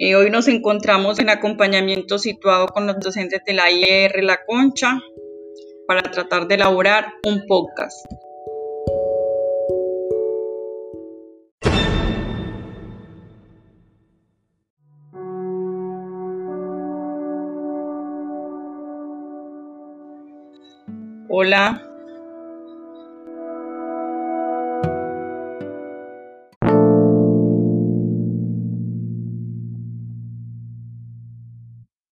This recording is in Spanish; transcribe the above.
Hoy nos encontramos en acompañamiento situado con los docentes de la IR La Concha para tratar de elaborar un podcast. Hola,